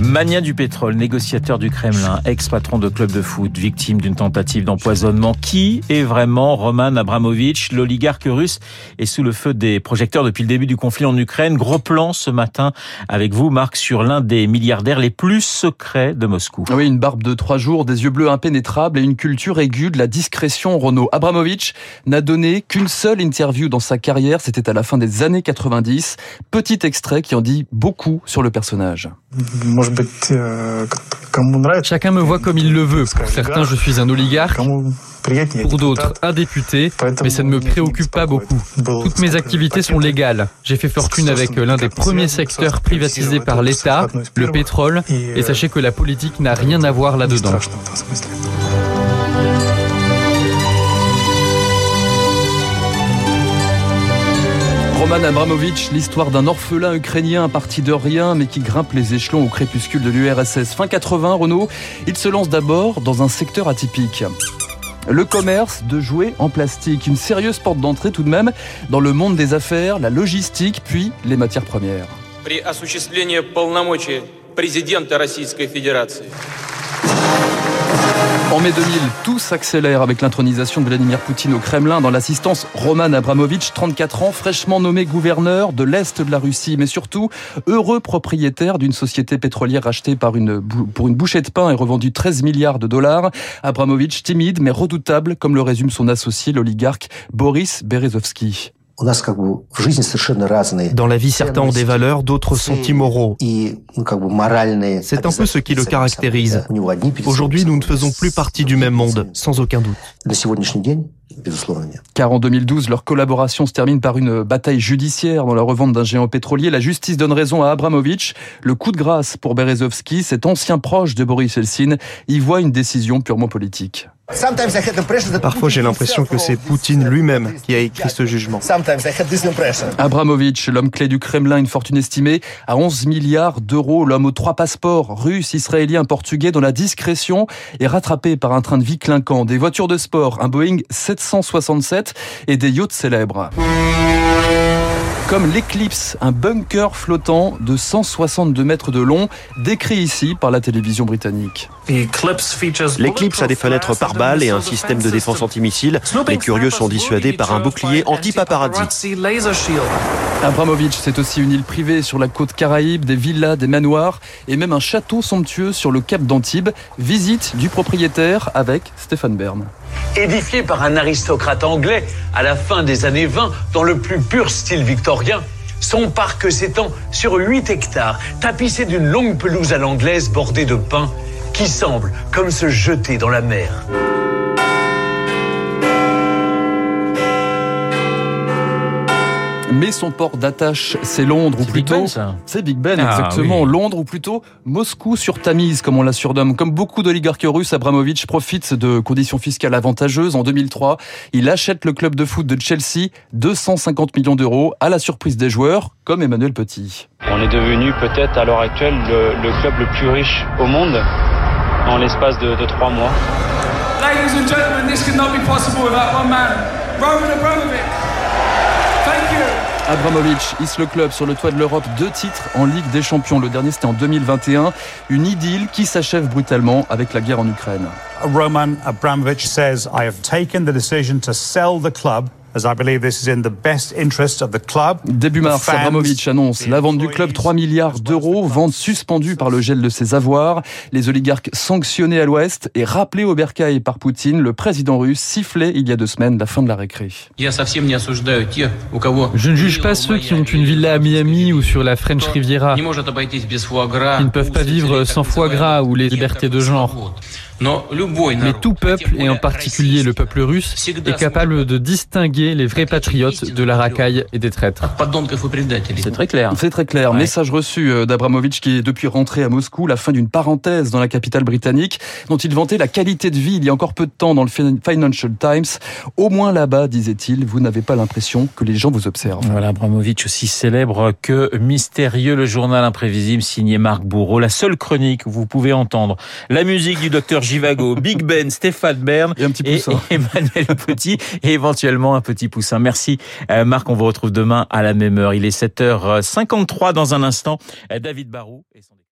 Mania du pétrole, négociateur du Kremlin, ex-patron de club de foot, victime d'une tentative d'empoisonnement. Qui est vraiment Roman Abramovich L'oligarque russe est sous le feu des projecteurs depuis le début du conflit en Ukraine? Gros plan ce matin avec vous, Marc, sur l'un des milliardaires les plus secrets de Moscou. Oui, une barbe de trois jours, des yeux bleus impénétrables et une culture aiguë de la discrétion. Renaud Abramovich n'a donné qu'une seule interview dans sa carrière. C'était à la fin des années 90. Petit extrait qui en dit beaucoup sur le personnage. Chacun me voit comme il le veut. Pour certains, je suis un oligarque. Pour d'autres, un député, mais ça ne me préoccupe pas beaucoup. Toutes mes activités sont légales. J'ai fait fortune avec l'un des premiers secteurs privatisés par l'État, le pétrole, et sachez que la politique n'a rien à voir là-dedans. Roman l'histoire d'un orphelin ukrainien parti de rien mais qui grimpe les échelons au crépuscule de l'URSS. Fin 80, Renault, il se lance d'abord dans un secteur atypique. Le commerce de jouets en plastique, une sérieuse porte d'entrée tout de même dans le monde des affaires, la logistique, puis les matières premières. En mai 2000, tout s'accélère avec l'intronisation de Vladimir Poutine au Kremlin dans l'assistance Roman Abramovich, 34 ans, fraîchement nommé gouverneur de l'Est de la Russie, mais surtout heureux propriétaire d'une société pétrolière achetée par une, pour une bouchée de pain et revendue 13 milliards de dollars. Abramovich timide mais redoutable, comme le résume son associé, l'oligarque Boris Berezovsky. Dans la vie, certains ont des valeurs, d'autres sont immoraux. C'est un peu ce qui le caractérise. Aujourd'hui, nous ne faisons plus partie du même monde, sans aucun doute. Car en 2012, leur collaboration se termine par une bataille judiciaire dans la revente d'un géant pétrolier. La justice donne raison à Abramovich. Le coup de grâce pour Berezovsky, cet ancien proche de Boris Eltsine, y voit une décision purement politique. Parfois, j'ai l'impression que c'est Poutine lui-même qui a écrit ce jugement. Abramovich, l'homme clé du Kremlin, une fortune estimée à 11 milliards d'euros, l'homme aux trois passeports, russe, israélien, portugais, dont la discrétion est rattrapée par un train de vie clinquant, des voitures de sport, un Boeing 767 et des yachts célèbres comme l'Eclipse, un bunker flottant de 162 mètres de long, décrit ici par la télévision britannique. L'Eclipse a des fenêtres par balles et un système de défense antimissile. Les curieux sont dissuadés par un bouclier anti-paparazzi. Abramovich, c'est aussi une île privée sur la côte caraïbe, des villas, des manoirs et même un château somptueux sur le cap d'Antibes. Visite du propriétaire avec Stéphane Bern. Édifié par un aristocrate anglais à la fin des années 20 dans le plus pur style victorien, son parc s'étend sur 8 hectares, tapissé d'une longue pelouse à l'anglaise bordée de pins qui semble comme se jeter dans la mer. Mais son port d'attache, c'est Londres, ou plutôt... C'est Big Ben, ah exactement. Londres, ou plutôt Moscou sur Tamise, comme on la surnomme. Comme beaucoup d'oligarques russes, Abramovich profite de conditions fiscales avantageuses. En 2003, il achète le club de foot de Chelsea, 250 millions d'euros, à la surprise des joueurs, comme Emmanuel Petit. On est devenu peut-être à l'heure actuelle le, le, club le plus riche au monde en l'espace de, de trois mois. Ladies and gentlemen, this could not be possible without one man, Roman Abramovich. Abramovich hisse le club sur le toit de l'Europe, deux titres en Ligue des Champions. Le dernier c'était en 2021. Une idylle qui s'achève brutalement avec la guerre en Ukraine. Roman Abramovich says, I have taken the decision to sell the club Début mars, Abramovich annonce la vente du club 3 milliards d'euros, vente suspendue par le gel de ses avoirs. Les oligarques sanctionnés à l'ouest et rappelés au bercail par Poutine, le président russe sifflait il y a deux semaines la fin de la récré. Je ne juge pas ceux qui ont une villa à Miami ou sur la French Riviera, Ils ne peuvent pas vivre sans foie gras ou les libertés de genre. Mais tout peuple, et en particulier le peuple russe, est capable de distinguer les vrais patriotes de la racaille et des traîtres. C'est très clair. C'est très clair. Message reçu euh, d'Abramovich qui est depuis rentré à Moscou, la fin d'une parenthèse dans la capitale britannique, dont il vantait la qualité de vie il y a encore peu de temps dans le Financial Times. Au moins là-bas, disait-il, vous n'avez pas l'impression que les gens vous observent. Voilà, Abramovich aussi célèbre que mystérieux, le journal imprévisible signé Marc Bourreau, la seule chronique que vous pouvez entendre. La musique du docteur Givago, Big Ben, Stéphane Bern et, un petit poussin. Emmanuel Petit et éventuellement un petit poussin. Merci Marc, on vous retrouve demain à la même heure. Il est 7h53 dans un instant. David Barou et son